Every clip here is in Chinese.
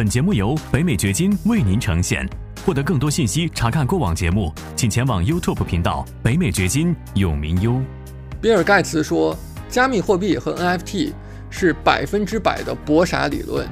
本节目由北美掘金为您呈现。获得更多信息，查看过往节目，请前往 YouTube 频道“北美掘金”永明优。比尔盖茨说，加密货币和 NFT 是百分之百的博傻理论。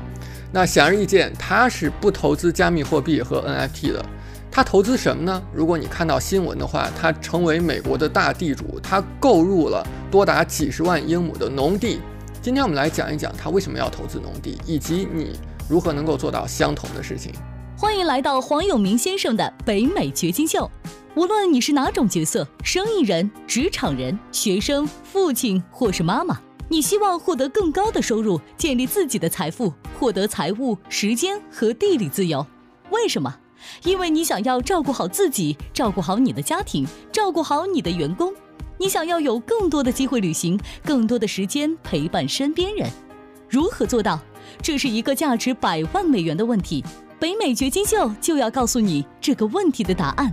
那显而易见，他是不投资加密货币和 NFT 的。他投资什么呢？如果你看到新闻的话，他成为美国的大地主，他购入了多达几十万英亩的农地。今天我们来讲一讲他为什么要投资农地，以及你如何能够做到相同的事情。欢迎来到黄永明先生的北美掘金秀。无论你是哪种角色，生意人、职场人、学生、父亲或是妈妈，你希望获得更高的收入，建立自己的财富，获得财务、时间和地理自由。为什么？因为你想要照顾好自己，照顾好你的家庭，照顾好你的员工。你想要有更多的机会旅行，更多的时间陪伴身边人。如何做到？这是一个价值百万美元的问题。北美掘金秀就要告诉你这个问题的答案。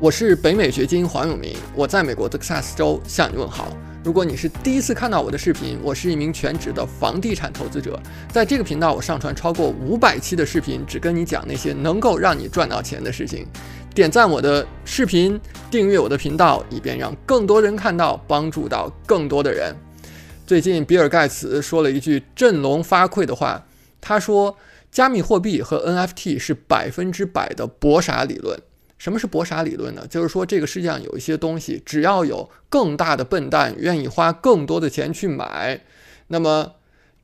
我是北美掘金黄永明，我在美国德克萨斯州向你问好。如果你是第一次看到我的视频，我是一名全职的房地产投资者，在这个频道我上传超过五百期的视频，只跟你讲那些能够让你赚到钱的事情。点赞我的视频，订阅我的频道，以便让更多人看到，帮助到更多的人。最近比尔盖茨说了一句振聋发聩的话，他说。加密货币和 NFT 是百分之百的博傻理论。什么是博傻理论呢？就是说这个世界上有一些东西，只要有更大的笨蛋愿意花更多的钱去买，那么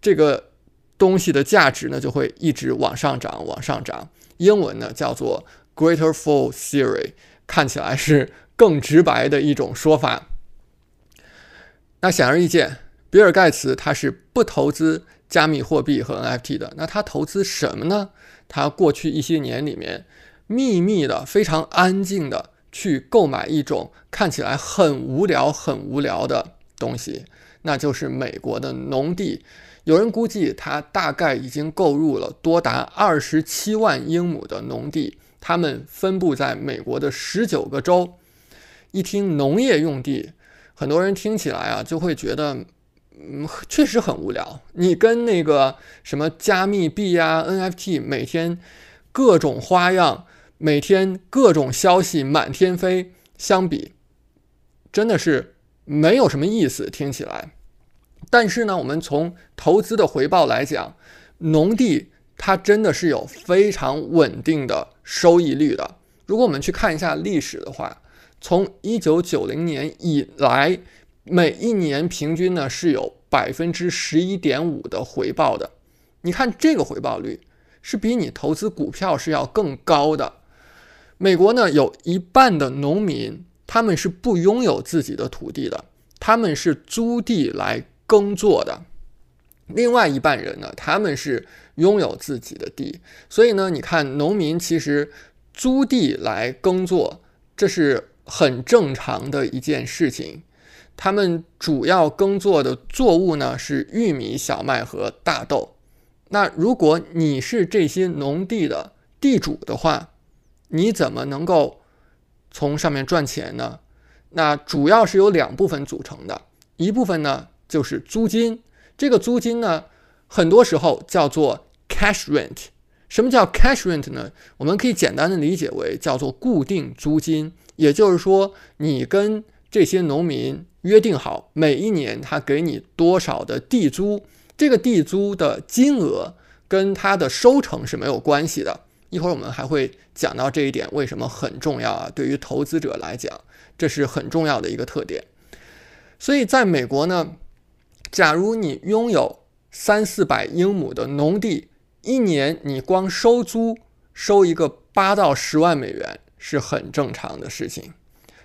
这个东西的价值呢就会一直往上涨，往上涨。英文呢叫做 Greater Fool Theory，看起来是更直白的一种说法。那显而易见，比尔盖茨他是不投资。加密货币和 NFT 的，那他投资什么呢？他过去一些年里面，秘密的、非常安静的去购买一种看起来很无聊、很无聊的东西，那就是美国的农地。有人估计，他大概已经购入了多达二十七万英亩的农地，他们分布在美国的十九个州。一听农业用地，很多人听起来啊，就会觉得。嗯，确实很无聊。你跟那个什么加密币呀、NFT，每天各种花样，每天各种消息满天飞相比，真的是没有什么意思，听起来。但是呢，我们从投资的回报来讲，农地它真的是有非常稳定的收益率的。如果我们去看一下历史的话，从一九九零年以来。每一年平均呢是有百分之十一点五的回报的，你看这个回报率是比你投资股票是要更高的。美国呢有一半的农民他们是不拥有自己的土地的，他们是租地来耕作的。另外一半人呢他们是拥有自己的地，所以呢你看农民其实租地来耕作这是很正常的一件事情。他们主要耕作的作物呢是玉米、小麦和大豆。那如果你是这些农地的地主的话，你怎么能够从上面赚钱呢？那主要是由两部分组成的，一部分呢就是租金。这个租金呢，很多时候叫做 cash rent。什么叫 cash rent 呢？我们可以简单的理解为叫做固定租金，也就是说，你跟这些农民。约定好每一年他给你多少的地租，这个地租的金额跟他的收成是没有关系的。一会儿我们还会讲到这一点为什么很重要啊？对于投资者来讲，这是很重要的一个特点。所以在美国呢，假如你拥有三四百英亩的农地，一年你光收租收一个八到十万美元是很正常的事情。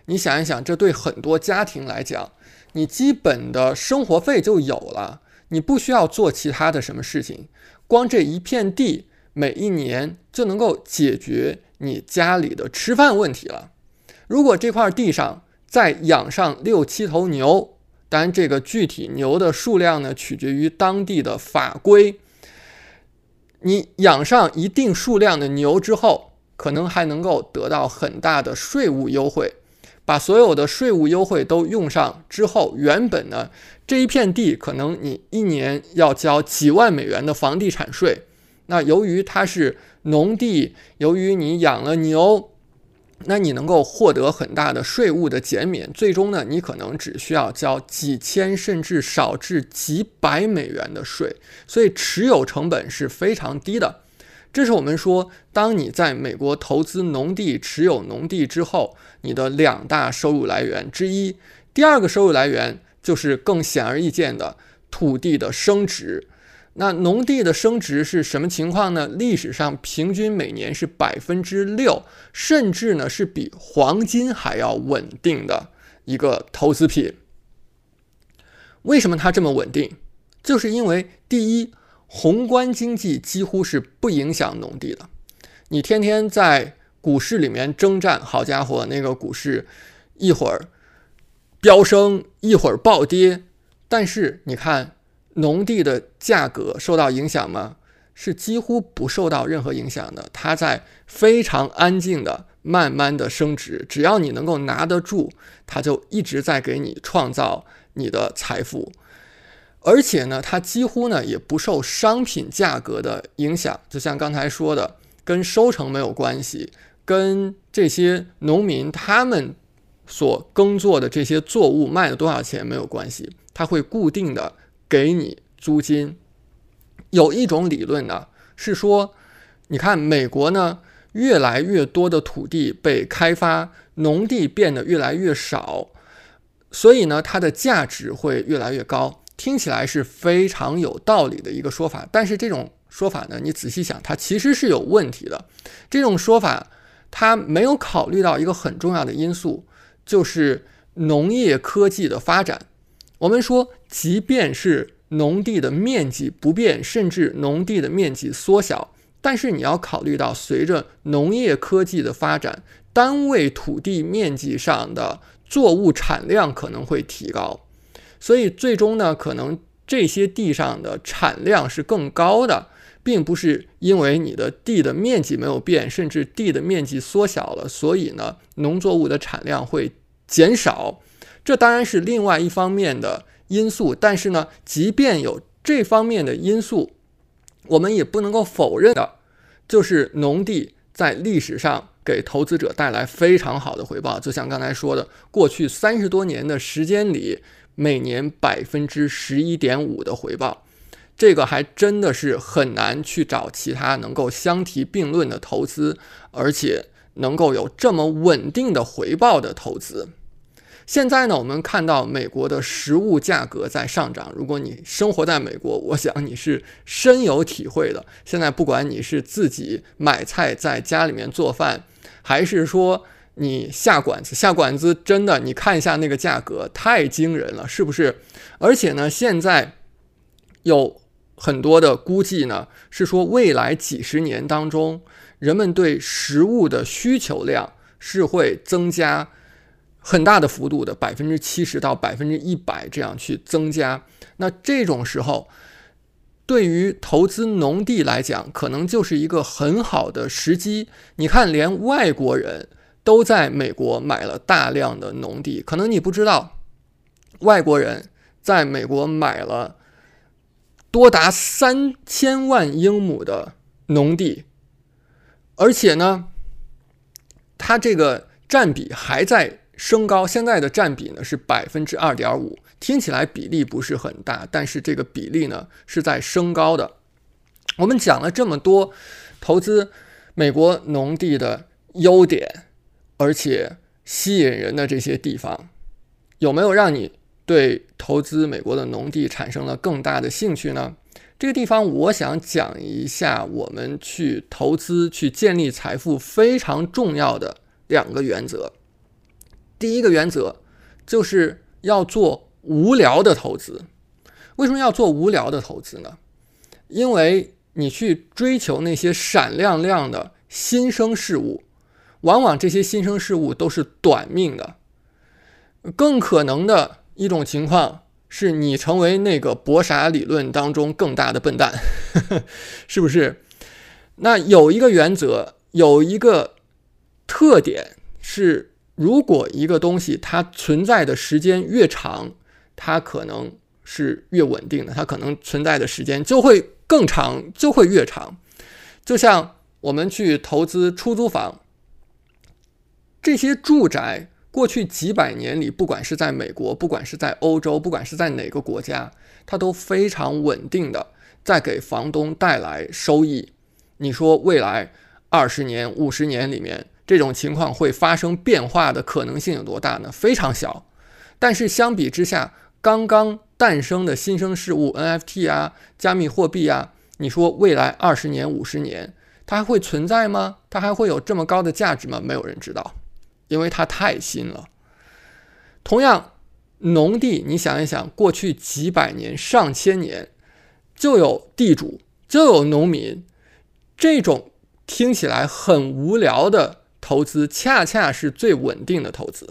你想一想，这对很多家庭来讲，你基本的生活费就有了，你不需要做其他的什么事情，光这一片地，每一年就能够解决你家里的吃饭问题了。如果这块地上再养上六七头牛，当然这个具体牛的数量呢，取决于当地的法规。你养上一定数量的牛之后，可能还能够得到很大的税务优惠。把所有的税务优惠都用上之后，原本呢这一片地可能你一年要交几万美元的房地产税，那由于它是农地，由于你养了牛。那你能够获得很大的税务的减免，最终呢，你可能只需要交几千甚至少至几百美元的税，所以持有成本是非常低的。这是我们说，当你在美国投资农地、持有农地之后，你的两大收入来源之一。第二个收入来源就是更显而易见的土地的升值。那农地的升值是什么情况呢？历史上平均每年是百分之六，甚至呢是比黄金还要稳定的一个投资品。为什么它这么稳定？就是因为第一，宏观经济几乎是不影响农地的。你天天在股市里面征战，好家伙，那个股市一会儿飙升，一会儿暴跌，但是你看。农地的价格受到影响吗？是几乎不受到任何影响的。它在非常安静的、慢慢的升值。只要你能够拿得住，它就一直在给你创造你的财富。而且呢，它几乎呢也不受商品价格的影响。就像刚才说的，跟收成没有关系，跟这些农民他们所耕作的这些作物卖了多少钱没有关系。它会固定的。给你租金，有一种理论呢，是说，你看美国呢，越来越多的土地被开发，农地变得越来越少，所以呢，它的价值会越来越高。听起来是非常有道理的一个说法，但是这种说法呢，你仔细想，它其实是有问题的。这种说法它没有考虑到一个很重要的因素，就是农业科技的发展。我们说，即便是农地的面积不变，甚至农地的面积缩小，但是你要考虑到，随着农业科技的发展，单位土地面积上的作物产量可能会提高，所以最终呢，可能这些地上的产量是更高的，并不是因为你的地的面积没有变，甚至地的面积缩小了，所以呢，农作物的产量会减少。这当然是另外一方面的因素，但是呢，即便有这方面的因素，我们也不能够否认的，就是农地在历史上给投资者带来非常好的回报。就像刚才说的，过去三十多年的时间里，每年百分之十一点五的回报，这个还真的是很难去找其他能够相提并论的投资，而且能够有这么稳定的回报的投资。现在呢，我们看到美国的食物价格在上涨。如果你生活在美国，我想你是深有体会的。现在不管你是自己买菜在家里面做饭，还是说你下馆子，下馆子真的，你看一下那个价格太惊人了，是不是？而且呢，现在有很多的估计呢，是说未来几十年当中，人们对食物的需求量是会增加。很大的幅度的百分之七十到百分之一百这样去增加，那这种时候，对于投资农地来讲，可能就是一个很好的时机。你看，连外国人都在美国买了大量的农地，可能你不知道，外国人在美国买了多达三千万英亩的农地，而且呢，它这个占比还在。升高，现在的占比呢是百分之二点五，听起来比例不是很大，但是这个比例呢是在升高的。我们讲了这么多投资美国农地的优点，而且吸引人的这些地方，有没有让你对投资美国的农地产生了更大的兴趣呢？这个地方我想讲一下，我们去投资、去建立财富非常重要的两个原则。第一个原则就是要做无聊的投资。为什么要做无聊的投资呢？因为你去追求那些闪亮亮的新生事物，往往这些新生事物都是短命的。更可能的一种情况是你成为那个博傻理论当中更大的笨蛋，是不是？那有一个原则，有一个特点是。如果一个东西它存在的时间越长，它可能是越稳定的，它可能存在的时间就会更长，就会越长。就像我们去投资出租房，这些住宅过去几百年里，不管是在美国，不管是在欧洲，不管是在哪个国家，它都非常稳定的在给房东带来收益。你说未来二十年、五十年里面，这种情况会发生变化的可能性有多大呢？非常小。但是相比之下，刚刚诞生的新生事物 NFT 啊、加密货币啊，你说未来二十年、五十年，它还会存在吗？它还会有这么高的价值吗？没有人知道，因为它太新了。同样，农地，你想一想，过去几百年、上千年，就有地主，就有农民，这种听起来很无聊的投资，恰恰是最稳定的投资。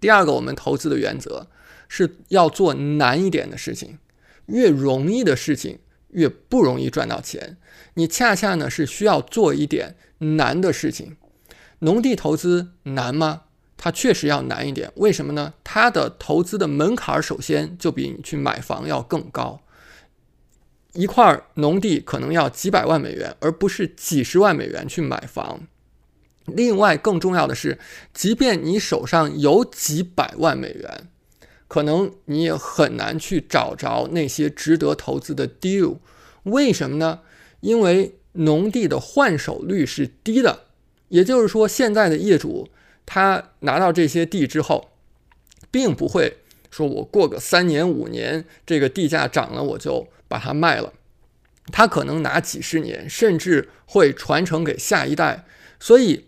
第二个，我们投资的原则是要做难一点的事情，越容易的事情越不容易赚到钱。你恰恰呢是需要做一点难的事情。农地投资难吗？它确实要难一点。为什么呢？它的投资的门槛首先就比你去买房要更高。一块农地可能要几百万美元，而不是几十万美元去买房。另外，更重要的是，即便你手上有几百万美元，可能你也很难去找着那些值得投资的 deal。为什么呢？因为农地的换手率是低的，也就是说，现在的业主他拿到这些地之后，并不会说我过个三年五年，这个地价涨了我就把它卖了，他可能拿几十年，甚至会传承给下一代，所以。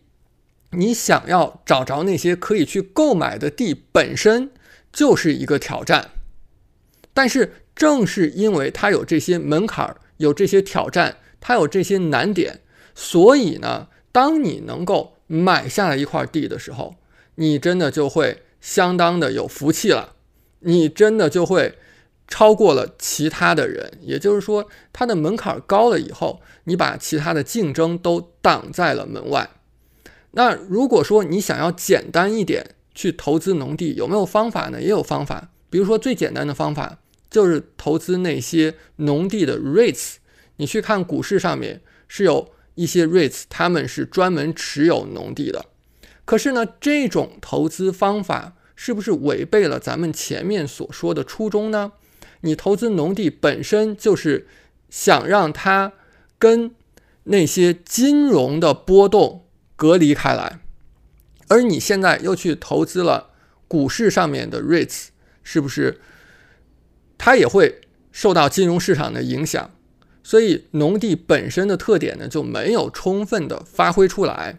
你想要找着那些可以去购买的地，本身就是一个挑战。但是正是因为它有这些门槛，有这些挑战，它有这些难点，所以呢，当你能够买下来一块地的时候，你真的就会相当的有福气了。你真的就会超过了其他的人。也就是说，它的门槛高了以后，你把其他的竞争都挡在了门外。那如果说你想要简单一点去投资农地，有没有方法呢？也有方法。比如说最简单的方法就是投资那些农地的 REITs。你去看股市上面是有一些 REITs，他们是专门持有农地的。可是呢，这种投资方法是不是违背了咱们前面所说的初衷呢？你投资农地本身就是想让它跟那些金融的波动。隔离开来，而你现在又去投资了股市上面的 REITs，是不是？它也会受到金融市场的影响，所以农地本身的特点呢就没有充分的发挥出来。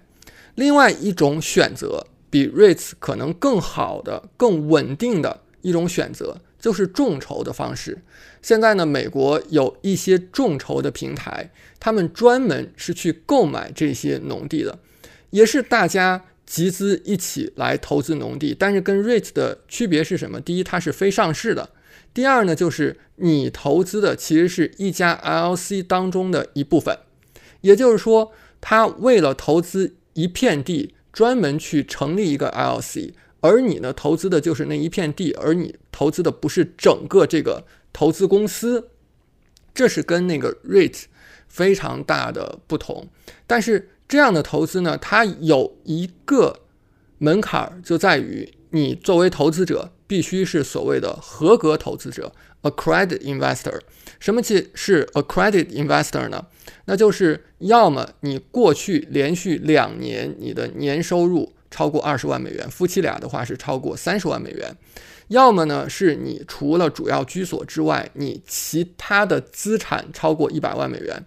另外一种选择，比 REITs 可能更好的、更稳定的一种选择，就是众筹的方式。现在呢，美国有一些众筹的平台，他们专门是去购买这些农地的。也是大家集资一起来投资农地，但是跟 REITs 的区别是什么？第一，它是非上市的；第二呢，就是你投资的其实是一家 L C 当中的一部分。也就是说，他为了投资一片地，专门去成立一个 L C，而你呢，投资的就是那一片地，而你投资的不是整个这个投资公司。这是跟那个 REIT 非常大的不同，但是。这样的投资呢，它有一个门槛，就在于你作为投资者必须是所谓的合格投资者 a c r e d i t investor）。什么其是 a c r e d i t investor 呢？那就是要么你过去连续两年你的年收入超过二十万美元，夫妻俩的话是超过三十万美元；要么呢是你除了主要居所之外，你其他的资产超过一百万美元，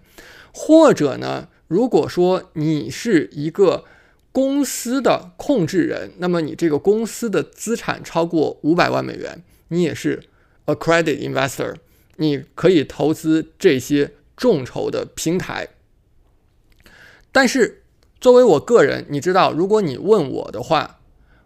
或者呢？如果说你是一个公司的控制人，那么你这个公司的资产超过五百万美元，你也是 a credit investor，你可以投资这些众筹的平台。但是作为我个人，你知道，如果你问我的话，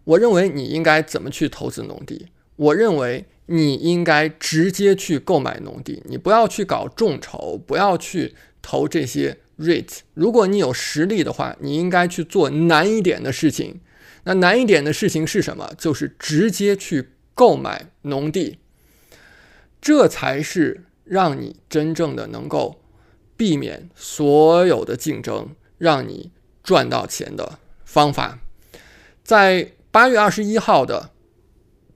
我认为你应该怎么去投资农地？我认为你应该直接去购买农地，你不要去搞众筹，不要去投这些。REIT，如果你有实力的话，你应该去做难一点的事情。那难一点的事情是什么？就是直接去购买农地，这才是让你真正的能够避免所有的竞争，让你赚到钱的方法。在八月二十一号的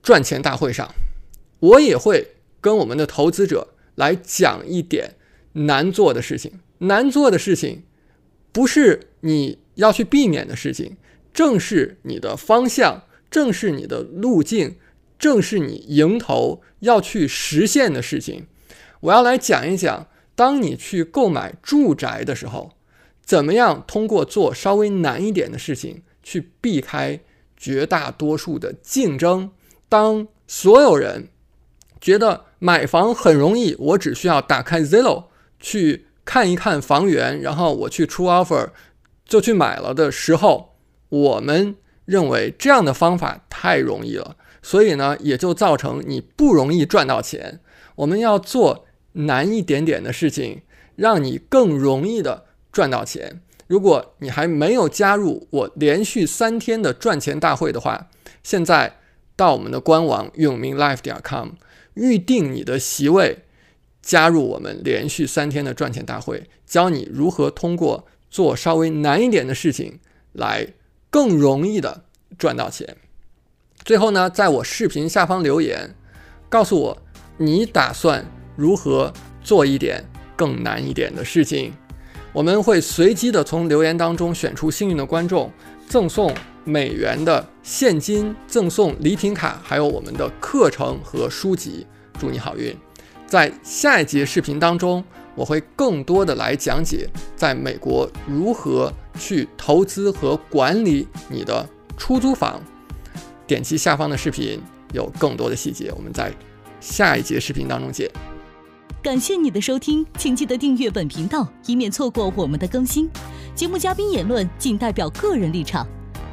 赚钱大会上，我也会跟我们的投资者来讲一点难做的事情。难做的事情不是你要去避免的事情，正是你的方向，正是你的路径，正是你迎头要去实现的事情。我要来讲一讲，当你去购买住宅的时候，怎么样通过做稍微难一点的事情去避开绝大多数的竞争。当所有人觉得买房很容易，我只需要打开 Zillow 去看一看房源，然后我去出 offer 就去买了的时候，我们认为这样的方法太容易了，所以呢，也就造成你不容易赚到钱。我们要做。难一点点的事情，让你更容易的赚到钱。如果你还没有加入我连续三天的赚钱大会的话，现在到我们的官网永明 life 点 com 预定你的席位，加入我们连续三天的赚钱大会，教你如何通过做稍微难一点的事情来更容易的赚到钱。最后呢，在我视频下方留言，告诉我你打算。如何做一点更难一点的事情？我们会随机的从留言当中选出幸运的观众，赠送美元的现金，赠送礼品卡，还有我们的课程和书籍。祝你好运！在下一节视频当中，我会更多的来讲解在美国如何去投资和管理你的出租房。点击下方的视频，有更多的细节。我们在下一节视频当中见。感谢你的收听，请记得订阅本频道，以免错过我们的更新。节目嘉宾言论仅代表个人立场。